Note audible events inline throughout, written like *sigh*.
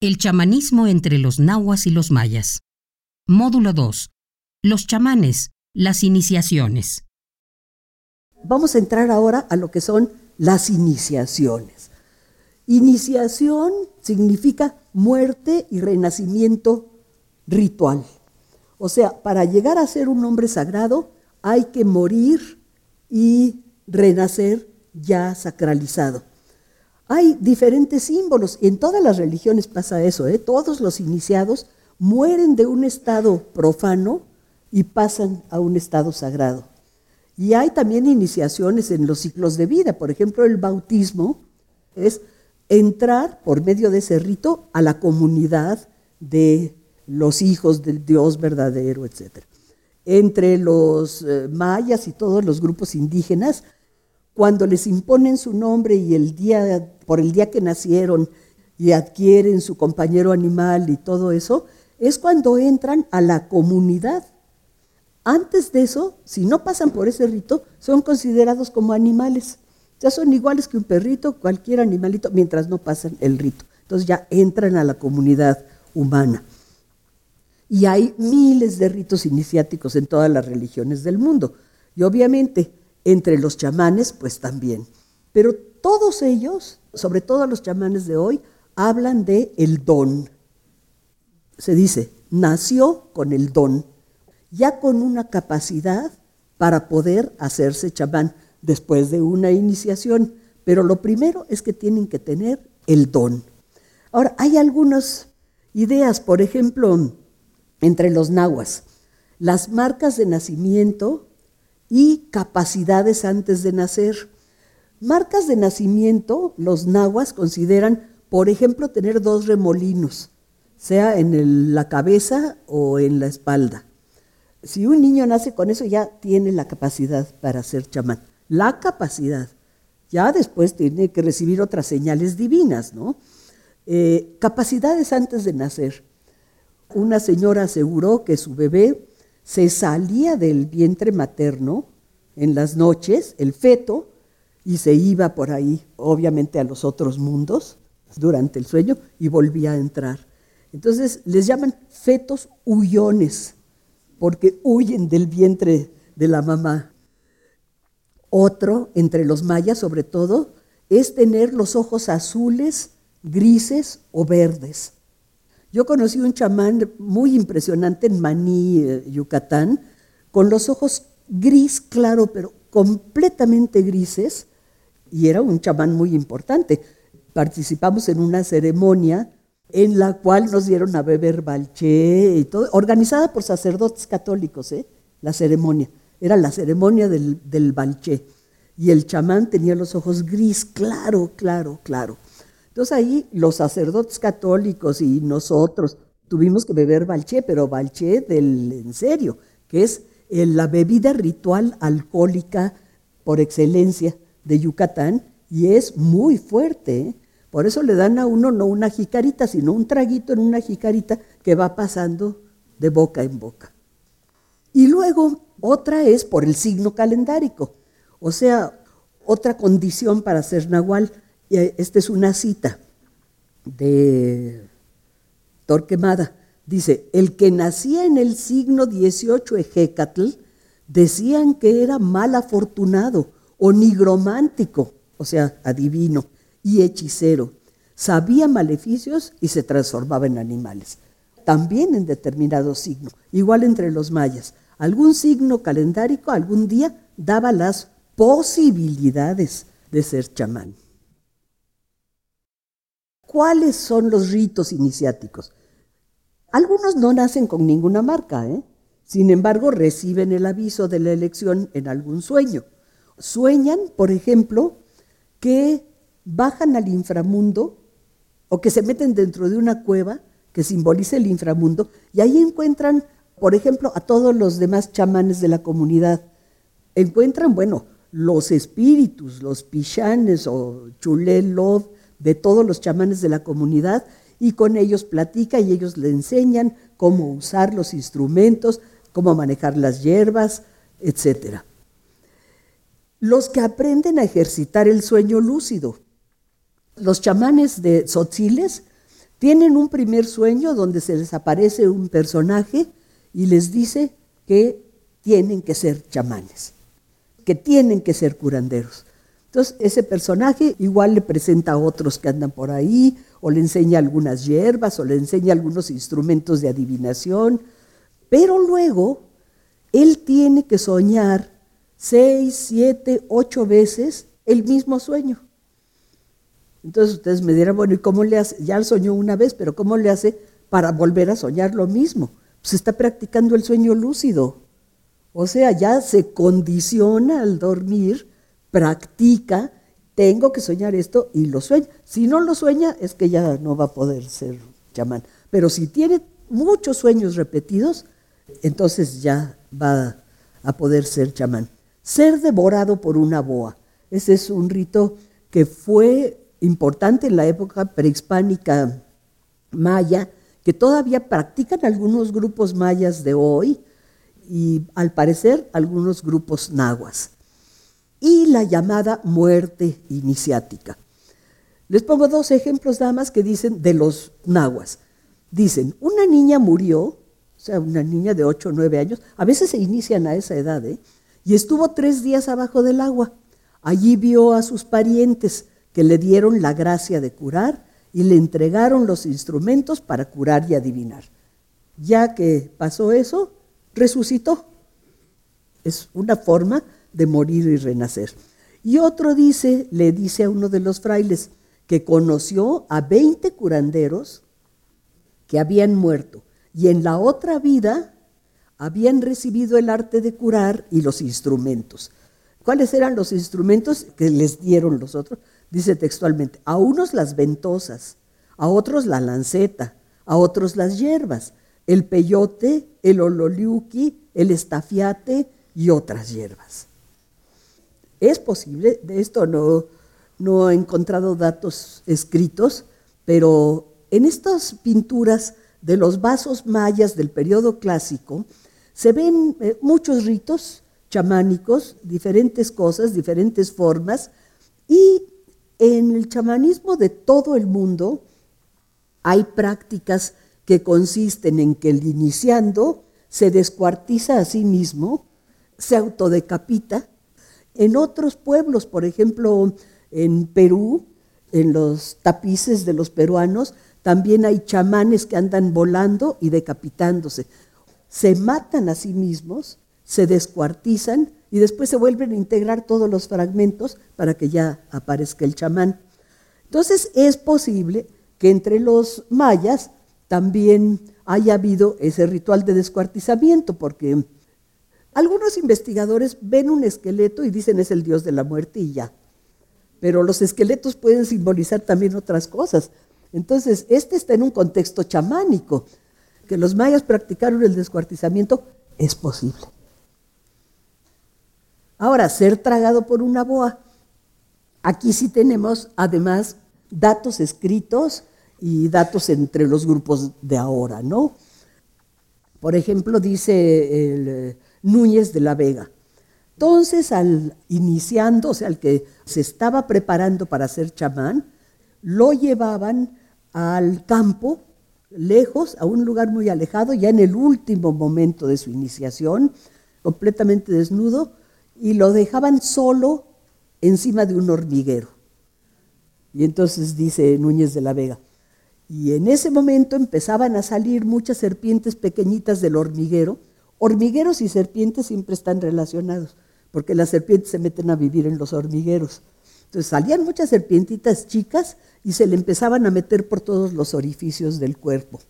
El chamanismo entre los nahuas y los mayas. Módulo 2. Los chamanes, las iniciaciones. Vamos a entrar ahora a lo que son las iniciaciones. Iniciación significa muerte y renacimiento ritual. O sea, para llegar a ser un hombre sagrado hay que morir y renacer ya sacralizado. Hay diferentes símbolos, en todas las religiones pasa eso, ¿eh? todos los iniciados mueren de un estado profano y pasan a un estado sagrado. Y hay también iniciaciones en los ciclos de vida, por ejemplo, el bautismo es entrar por medio de ese rito a la comunidad de los hijos del Dios verdadero, etc. Entre los eh, mayas y todos los grupos indígenas, cuando les imponen su nombre y el día, por el día que nacieron y adquieren su compañero animal y todo eso, es cuando entran a la comunidad. Antes de eso, si no pasan por ese rito, son considerados como animales. Ya son iguales que un perrito, cualquier animalito, mientras no pasan el rito. Entonces ya entran a la comunidad humana. Y hay miles de ritos iniciáticos en todas las religiones del mundo. Y obviamente entre los chamanes, pues también. Pero todos ellos, sobre todo los chamanes de hoy, hablan de el don. Se dice, nació con el don, ya con una capacidad para poder hacerse chamán después de una iniciación. Pero lo primero es que tienen que tener el don. Ahora, hay algunas ideas, por ejemplo, entre los nahuas. Las marcas de nacimiento y capacidades antes de nacer. Marcas de nacimiento, los nahuas consideran, por ejemplo, tener dos remolinos, sea en la cabeza o en la espalda. Si un niño nace con eso, ya tiene la capacidad para ser chamán la capacidad. Ya después tiene que recibir otras señales divinas, ¿no? Eh, capacidades antes de nacer. Una señora aseguró que su bebé se salía del vientre materno en las noches, el feto, y se iba por ahí, obviamente, a los otros mundos durante el sueño y volvía a entrar. Entonces les llaman fetos huyones, porque huyen del vientre de la mamá. Otro, entre los mayas sobre todo, es tener los ojos azules, grises o verdes. Yo conocí un chamán muy impresionante en Maní, eh, Yucatán, con los ojos gris claro, pero completamente grises, y era un chamán muy importante. Participamos en una ceremonia en la cual nos dieron a beber balché y todo, organizada por sacerdotes católicos, ¿eh? la ceremonia. Era la ceremonia del, del balché. Y el chamán tenía los ojos gris, claro, claro, claro. Entonces ahí los sacerdotes católicos y nosotros tuvimos que beber balché, pero balché del en serio, que es eh, la bebida ritual alcohólica por excelencia de Yucatán y es muy fuerte. ¿eh? Por eso le dan a uno no una jicarita, sino un traguito en una jicarita que va pasando de boca en boca. Y luego otra es por el signo calendárico, o sea, otra condición para ser nahual. Esta es una cita de Torquemada. Dice, el que nacía en el signo 18 Ejecatl, decían que era mal afortunado o nigromántico, o sea, adivino, y hechicero. Sabía maleficios y se transformaba en animales. También en determinado signo, igual entre los mayas algún signo calendárico algún día daba las posibilidades de ser chamán. ¿Cuáles son los ritos iniciáticos? Algunos no nacen con ninguna marca, ¿eh? sin embargo reciben el aviso de la elección en algún sueño. Sueñan, por ejemplo, que bajan al inframundo o que se meten dentro de una cueva que simboliza el inframundo y ahí encuentran por ejemplo, a todos los demás chamanes de la comunidad. Encuentran, bueno, los espíritus, los pichanes o chulelov de todos los chamanes de la comunidad y con ellos platica y ellos le enseñan cómo usar los instrumentos, cómo manejar las hierbas, etc. Los que aprenden a ejercitar el sueño lúcido. Los chamanes de Tzotziles Tienen un primer sueño donde se les aparece un personaje y les dice que tienen que ser chamanes, que tienen que ser curanderos. Entonces, ese personaje igual le presenta a otros que andan por ahí, o le enseña algunas hierbas, o le enseña algunos instrumentos de adivinación, pero luego él tiene que soñar seis, siete, ocho veces el mismo sueño. Entonces ustedes me dirán, bueno, ¿y cómo le hace? Ya soñó una vez, pero ¿cómo le hace para volver a soñar lo mismo? Pues está practicando el sueño lúcido. O sea, ya se condiciona al dormir, practica, tengo que soñar esto y lo sueña. Si no lo sueña, es que ya no va a poder ser chamán. Pero si tiene muchos sueños repetidos, entonces ya va a poder ser chamán. Ser devorado por una boa. Ese es un rito que fue importante en la época prehispánica maya, que todavía practican algunos grupos mayas de hoy y al parecer algunos grupos nahuas. Y la llamada muerte iniciática. Les pongo dos ejemplos nada más que dicen de los nahuas. Dicen, una niña murió, o sea, una niña de 8 o 9 años, a veces se inician a esa edad, ¿eh? y estuvo tres días abajo del agua. Allí vio a sus parientes que le dieron la gracia de curar y le entregaron los instrumentos para curar y adivinar. Ya que pasó eso, resucitó. Es una forma de morir y renacer. Y otro dice, le dice a uno de los frailes, que conoció a 20 curanderos que habían muerto y en la otra vida habían recibido el arte de curar y los instrumentos. ¿Cuáles eran los instrumentos que les dieron los otros? Dice textualmente, a unos las ventosas, a otros la lanceta, a otros las hierbas, el peyote, el ololiuki, el estafiate y otras hierbas. Es posible, de esto no, no he encontrado datos escritos, pero en estas pinturas de los vasos mayas del periodo clásico se ven eh, muchos ritos chamánicos, diferentes cosas, diferentes formas, y en el chamanismo de todo el mundo hay prácticas que consisten en que el iniciando se descuartiza a sí mismo, se autodecapita. En otros pueblos, por ejemplo, en Perú, en los tapices de los peruanos, también hay chamanes que andan volando y decapitándose. Se matan a sí mismos, se descuartizan y después se vuelven a integrar todos los fragmentos para que ya aparezca el chamán. Entonces es posible que entre los mayas también haya habido ese ritual de descuartizamiento, porque algunos investigadores ven un esqueleto y dicen es el dios de la muerte y ya pero los esqueletos pueden simbolizar también otras cosas. Entonces, este está en un contexto chamánico. Que los mayas practicaron el descuartizamiento es posible. Ahora, ser tragado por una boa. Aquí sí tenemos además datos escritos y datos entre los grupos de ahora, ¿no? Por ejemplo, dice el, eh, Núñez de la Vega, entonces, al sea, al que se estaba preparando para ser chamán, lo llevaban al campo, lejos, a un lugar muy alejado, ya en el último momento de su iniciación, completamente desnudo, y lo dejaban solo encima de un hormiguero. Y entonces dice Núñez de la Vega, y en ese momento empezaban a salir muchas serpientes pequeñitas del hormiguero. Hormigueros y serpientes siempre están relacionados porque las serpientes se meten a vivir en los hormigueros. Entonces salían muchas serpientitas chicas y se le empezaban a meter por todos los orificios del cuerpo.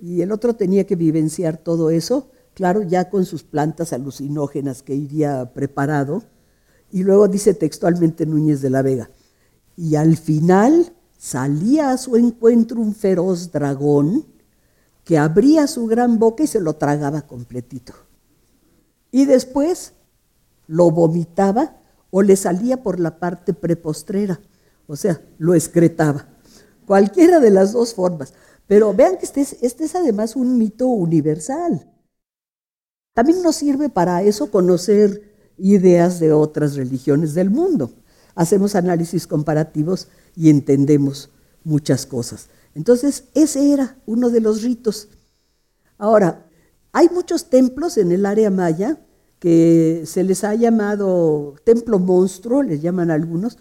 Y el otro tenía que vivenciar todo eso, claro, ya con sus plantas alucinógenas que iría preparado. Y luego dice textualmente Núñez de la Vega, y al final salía a su encuentro un feroz dragón que abría su gran boca y se lo tragaba completito. Y después lo vomitaba o le salía por la parte prepostrera, o sea, lo excretaba. Cualquiera de las dos formas. Pero vean que este es, este es además un mito universal. También nos sirve para eso conocer ideas de otras religiones del mundo. Hacemos análisis comparativos y entendemos muchas cosas. Entonces, ese era uno de los ritos. Ahora, hay muchos templos en el área maya que se les ha llamado templo monstruo, les llaman algunos.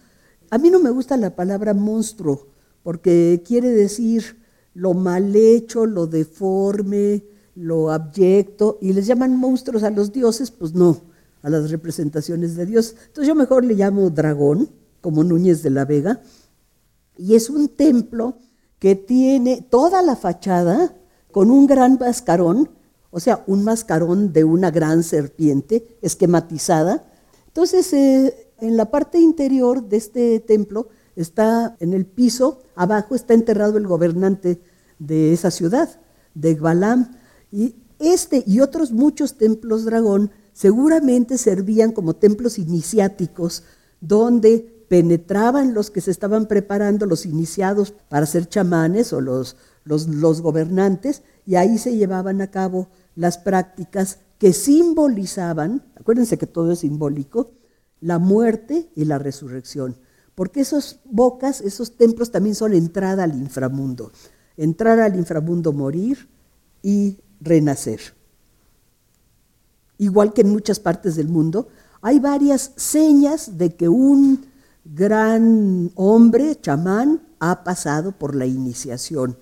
A mí no me gusta la palabra monstruo, porque quiere decir lo mal hecho, lo deforme, lo abyecto, y les llaman monstruos a los dioses, pues no, a las representaciones de Dios. Entonces yo mejor le llamo dragón, como Núñez de la Vega, y es un templo que tiene toda la fachada con un gran mascarón, o sea, un mascarón de una gran serpiente esquematizada. Entonces, eh, en la parte interior de este templo está en el piso, abajo está enterrado el gobernante de esa ciudad, de Gbalam. Y este y otros muchos templos dragón seguramente servían como templos iniciáticos donde penetraban los que se estaban preparando, los iniciados para ser chamanes o los, los, los gobernantes, y ahí se llevaban a cabo las prácticas que simbolizaban, acuérdense que todo es simbólico, la muerte y la resurrección. Porque esos bocas, esos templos también son entrada al inframundo. Entrar al inframundo, morir y renacer. Igual que en muchas partes del mundo, hay varias señas de que un gran hombre, chamán, ha pasado por la iniciación.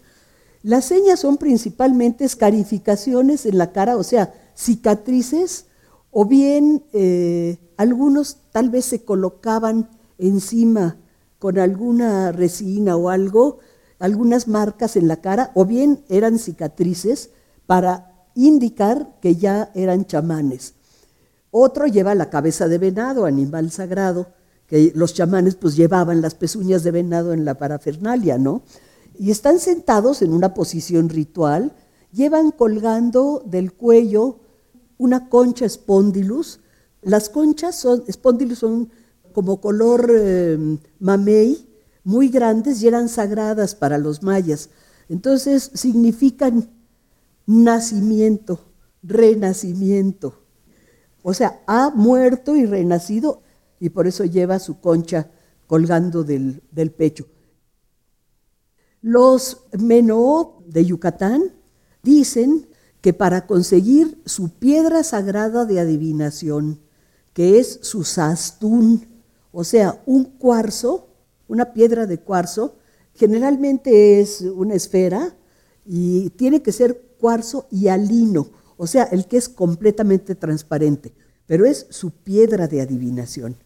Las señas son principalmente escarificaciones en la cara, o sea, cicatrices, o bien eh, algunos tal vez se colocaban encima con alguna resina o algo, algunas marcas en la cara, o bien eran cicatrices para indicar que ya eran chamanes. Otro lleva la cabeza de venado, animal sagrado, los chamanes pues llevaban las pezuñas de venado en la parafernalia, ¿no? y están sentados en una posición ritual, llevan colgando del cuello una concha espondilus. Las conchas son, espondilus son como color eh, mamey, muy grandes y eran sagradas para los mayas. Entonces significan nacimiento, renacimiento. O sea, ha muerto y renacido y por eso lleva su concha colgando del, del pecho. Los Menoo de Yucatán dicen que para conseguir su piedra sagrada de adivinación, que es su sastún, o sea, un cuarzo, una piedra de cuarzo, generalmente es una esfera y tiene que ser cuarzo y alino, o sea, el que es completamente transparente, pero es su piedra de adivinación.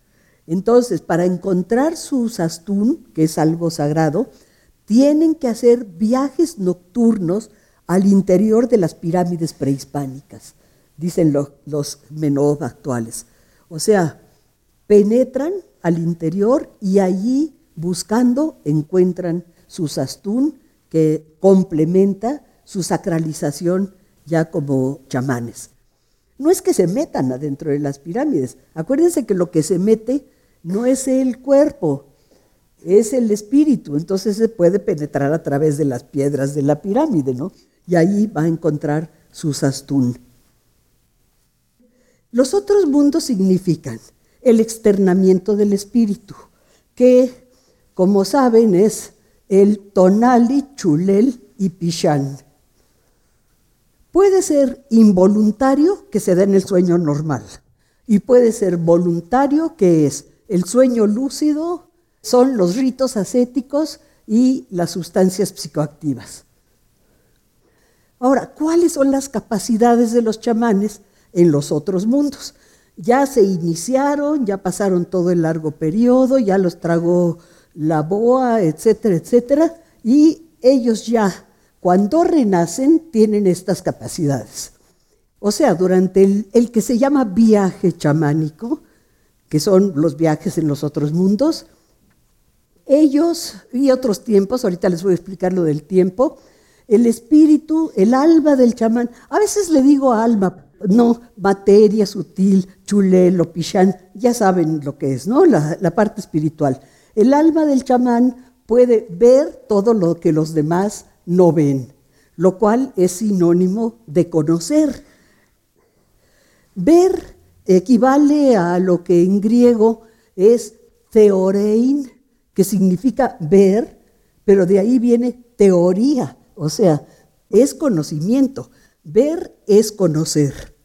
Entonces, para encontrar su sastún, que es algo sagrado, tienen que hacer viajes nocturnos al interior de las pirámides prehispánicas, dicen los, los actuales. O sea, penetran al interior y allí buscando encuentran su sastún que complementa su sacralización ya como chamanes. No es que se metan adentro de las pirámides, acuérdense que lo que se mete no es el cuerpo, es el espíritu, entonces se puede penetrar a través de las piedras de la pirámide, ¿no? Y ahí va a encontrar su sastún. Los otros mundos significan el externamiento del espíritu, que, como saben, es el tonali, chulel y pichán. Puede ser involuntario, que se da en el sueño normal, y puede ser voluntario, que es el sueño lúcido son los ritos ascéticos y las sustancias psicoactivas. Ahora, ¿cuáles son las capacidades de los chamanes en los otros mundos? Ya se iniciaron, ya pasaron todo el largo periodo, ya los tragó la boa, etcétera, etcétera, y ellos ya, cuando renacen, tienen estas capacidades. O sea, durante el, el que se llama viaje chamánico, que son los viajes en los otros mundos, ellos y otros tiempos, ahorita les voy a explicar lo del tiempo, el espíritu, el alma del chamán, a veces le digo alma, no, materia sutil, chulelo, pichán, ya saben lo que es, ¿no? La, la parte espiritual. El alma del chamán puede ver todo lo que los demás no ven, lo cual es sinónimo de conocer. Ver equivale a lo que en griego es theorein, que significa ver, pero de ahí viene teoría, o sea, es conocimiento. Ver es conocer.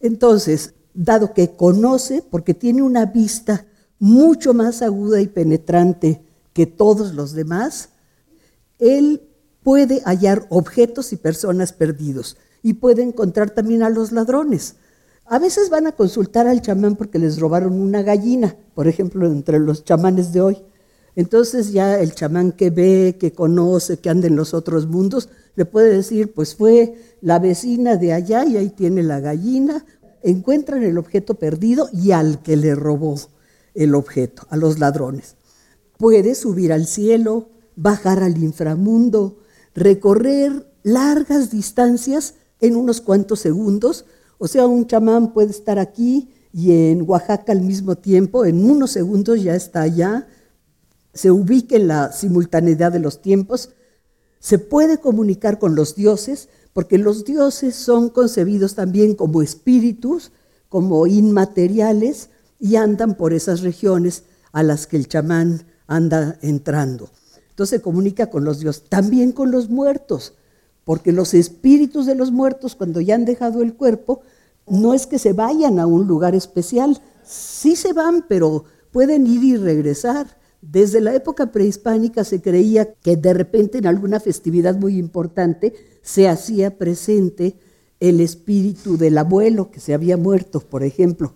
Entonces, dado que conoce, porque tiene una vista mucho más aguda y penetrante que todos los demás, él puede hallar objetos y personas perdidos y puede encontrar también a los ladrones. A veces van a consultar al chamán porque les robaron una gallina, por ejemplo, entre los chamanes de hoy. Entonces ya el chamán que ve, que conoce, que anda en los otros mundos, le puede decir, pues fue la vecina de allá y ahí tiene la gallina, encuentran el objeto perdido y al que le robó el objeto, a los ladrones. Puede subir al cielo, bajar al inframundo, recorrer largas distancias en unos cuantos segundos. O sea, un chamán puede estar aquí y en Oaxaca al mismo tiempo, en unos segundos ya está allá, se ubica en la simultaneidad de los tiempos, se puede comunicar con los dioses, porque los dioses son concebidos también como espíritus, como inmateriales, y andan por esas regiones a las que el chamán anda entrando. Entonces se comunica con los dioses, también con los muertos, porque los espíritus de los muertos cuando ya han dejado el cuerpo, no es que se vayan a un lugar especial, sí se van, pero pueden ir y regresar. Desde la época prehispánica se creía que de repente en alguna festividad muy importante se hacía presente el espíritu del abuelo que se había muerto, por ejemplo.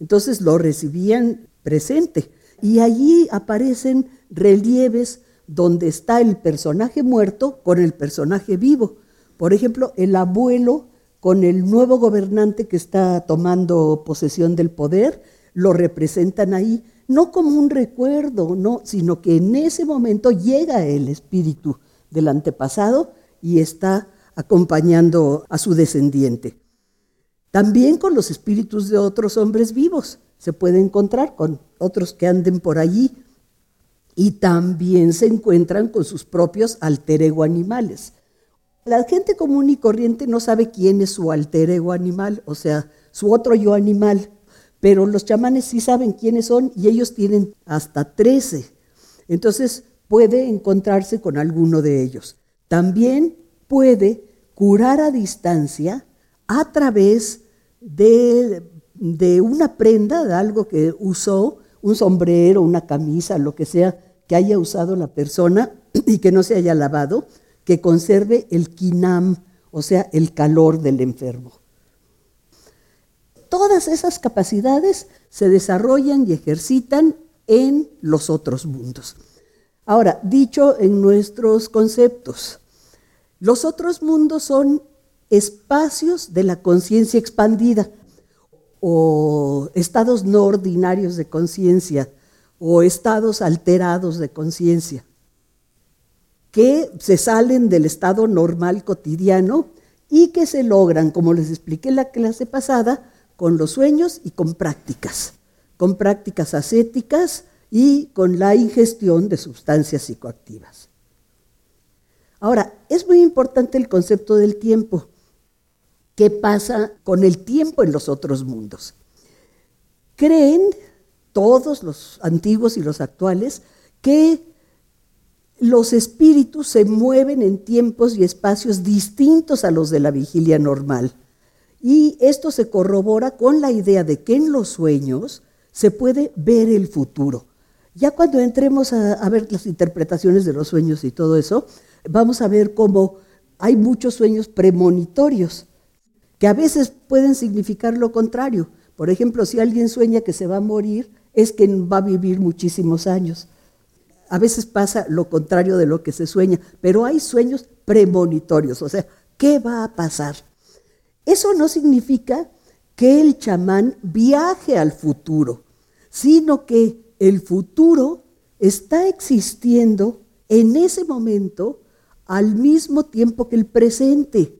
Entonces lo recibían presente y allí aparecen relieves donde está el personaje muerto con el personaje vivo. Por ejemplo, el abuelo con el nuevo gobernante que está tomando posesión del poder, lo representan ahí, no como un recuerdo, no, sino que en ese momento llega el espíritu del antepasado y está acompañando a su descendiente. También con los espíritus de otros hombres vivos se puede encontrar con otros que anden por allí y también se encuentran con sus propios alter ego animales. La gente común y corriente no sabe quién es su alter ego animal, o sea, su otro yo animal, pero los chamanes sí saben quiénes son y ellos tienen hasta 13. Entonces puede encontrarse con alguno de ellos. También puede curar a distancia a través de, una prenda, de algo que usó, un sombrero, una camisa, lo que sea que haya usado la persona *clears throat* y que no se haya lavado, que conserve el kinam, o sea, el calor del enfermo. Todas esas capacidades se desarrollan y ejercitan en los otros mundos. Ahora, dicho en nuestros conceptos, los otros mundos son espacios de la conciencia expandida o estados no ordinarios de conciencia o estados alterados de conciencia que se salen del estado normal cotidiano y que se logran, como les expliqué en la clase pasada, con los sueños y con prácticas, con prácticas ascéticas y con la ingestión de sustancias psicoactivas. Ahora, es muy importante el concepto del tiempo qué pasa con el tiempo en los otros mundos. Creen todos los antiguos y los actuales que los espíritus se mueven en tiempos y espacios distintos a los de la vigilia normal. Y esto se corrobora con la idea de que en los sueños se puede ver el futuro. Ya cuando entremos a, a, ver las interpretaciones de los sueños y todo eso, vamos a ver cómo hay muchos sueños premonitorios que a veces pueden significar lo contrario. Por ejemplo, si alguien sueña que se va a morir, es que va a vivir muchísimos años. A veces pasa lo contrario de lo que se sueña, pero hay sueños premonitorios, o sea, ¿qué va a pasar? Eso no significa que el chamán viaje al futuro, sino que el futuro está existiendo en ese momento al mismo tiempo que el presente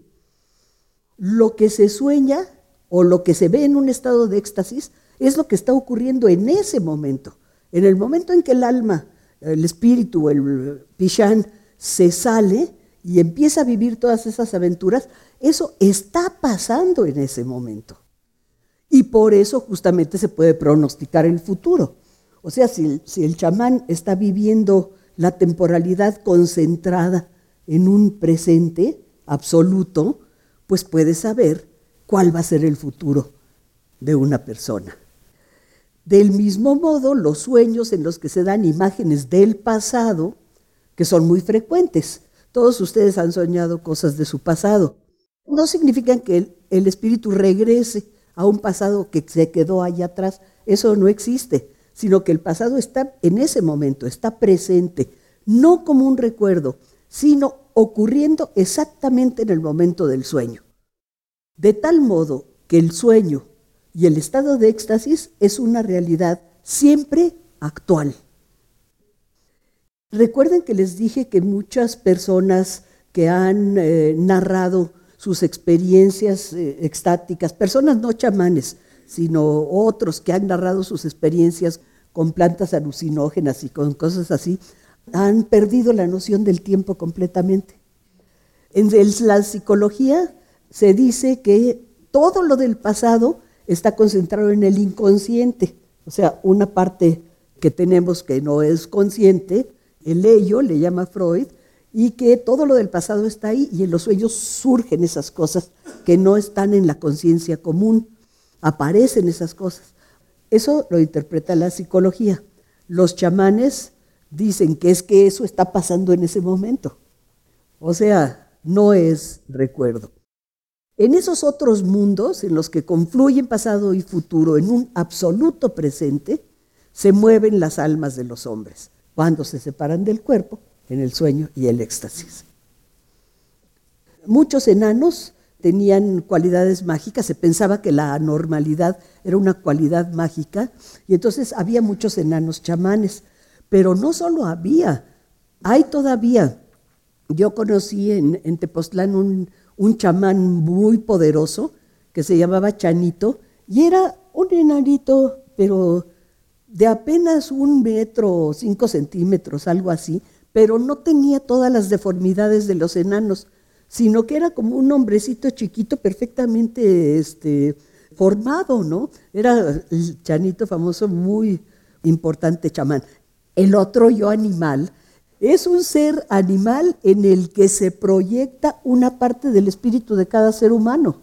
lo que se sueña o lo que se ve en un estado de éxtasis es lo que está ocurriendo en ese momento. En el momento en que el alma, el espíritu, el pichán se sale y empieza a vivir todas esas aventuras, eso está pasando en ese momento. Y por eso justamente se puede pronosticar el futuro. O sea, si, si el chamán está viviendo la temporalidad concentrada en un presente absoluto, pues puede saber cuál va a ser el futuro de una persona. Del mismo modo, los sueños en los que se dan imágenes del pasado, que son muy frecuentes. Todos ustedes han soñado cosas de su pasado. No significan que el, espíritu regrese a un pasado que se quedó allá atrás. Eso no existe, sino que el pasado está en ese momento, está presente, no como un recuerdo, sino ocurriendo exactamente en el momento del sueño. De tal modo que el sueño y el estado de éxtasis es una realidad siempre actual. Recuerden que les dije que muchas personas que han eh, narrado sus experiencias eh, extáticas, personas no chamanes, sino otros que han narrado sus experiencias con plantas alucinógenas y con cosas así, han perdido la noción del tiempo completamente. En la psicología se dice que todo lo del pasado está concentrado en el inconsciente, o sea, una parte que tenemos que no es consciente, el ello le llama Freud, y que todo lo del pasado está ahí y en los sueños surgen esas cosas que no están en la conciencia común, aparecen esas cosas. Eso lo interpreta la psicología. Los chamanes dicen que es que eso está pasando en ese momento. O sea, no es recuerdo. En esos otros mundos en los que confluyen pasado y futuro en un absoluto presente, se mueven las almas de los hombres cuando se separan del cuerpo en el sueño y el éxtasis. Muchos enanos tenían cualidades mágicas, se pensaba que la anormalidad era una cualidad mágica y entonces había muchos enanos chamanes, pero no solo había, hay todavía. Yo conocí en, en Tepoztlán un, un chamán muy poderoso que se llamaba Chanito y era un enanito, pero de apenas un metro, cinco centímetros, algo así, pero no tenía todas las deformidades de los enanos, sino que era como un hombrecito chiquito perfectamente este, formado, ¿no? Era el chanito famoso, muy importante chamán. El otro yo animal es un ser animal en el que se proyecta una parte del espíritu de cada ser humano.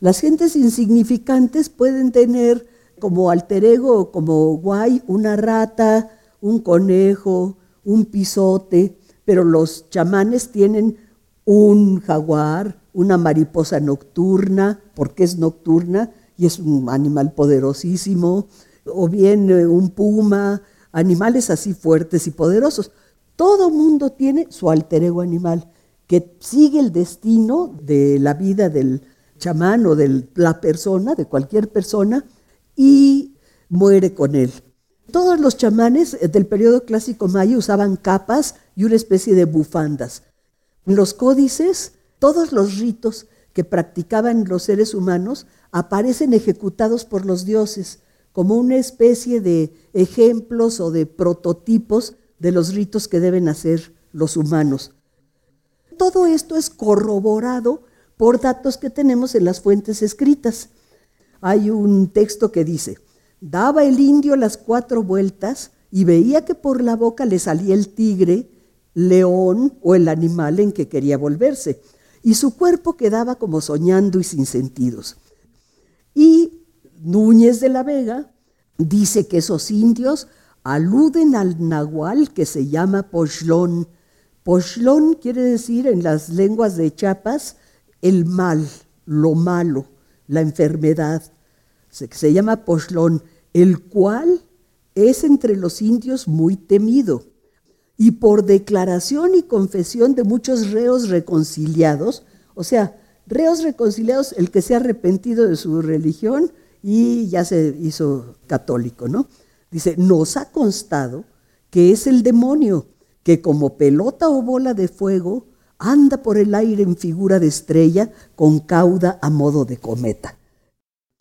Las gentes insignificantes pueden tener como alter ego, como guay, una rata, un conejo, un pisote, pero los chamanes tienen un jaguar, una mariposa nocturna, porque es nocturna y es un animal poderosísimo, o bien eh, un puma, animales así fuertes y poderosos. Todo mundo tiene su alter ego animal que sigue el destino de la vida del chamán o de la persona, de cualquier persona, y muere con él. Todos los chamanes del periodo clásico maya usaban capas y una especie de bufandas. Los códices, todos los ritos que practicaban los seres humanos aparecen ejecutados por los dioses como una especie de ejemplos o de prototipos de los ritos que deben hacer los humanos. Todo esto es corroborado por datos que tenemos en las fuentes escritas. Hay un texto que dice, daba el indio las cuatro vueltas y veía que por la boca le salía el tigre, león o el animal en que quería volverse, y su cuerpo quedaba como soñando y sin sentidos. Y Núñez de la Vega dice que esos indios aluden al nahual que se llama Pochlón. Pochlón quiere decir en las lenguas de Chiapas el mal, lo malo, la enfermedad. Se, se llama Pochlón, el cual es entre los indios muy temido. Y por declaración y confesión de muchos reos reconciliados, o sea, reos reconciliados, el que se ha arrepentido de su religión y ya se hizo católico, ¿no? Dice, nos ha constado que es el demonio que como pelota o bola de fuego anda por el aire en figura de estrella con cauda a modo de cometa.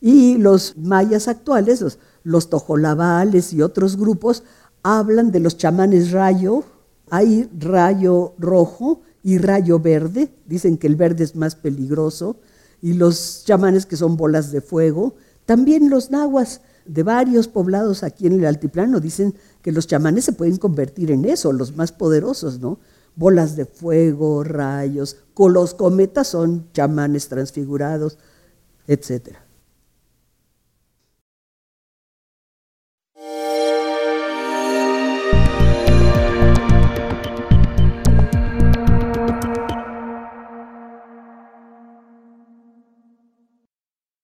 Y los mayas actuales, los, los tojolabales y otros grupos, hablan de los chamanes rayo. Hay rayo rojo y rayo verde. Dicen que el verde es más peligroso. Y los chamanes que son bolas de fuego. También los nahuas de varios poblados aquí en el altiplano dicen que los chamanes se pueden convertir en eso, los más poderosos, ¿no? Bolas de fuego, rayos, los cometas son chamanes transfigurados, etcétera.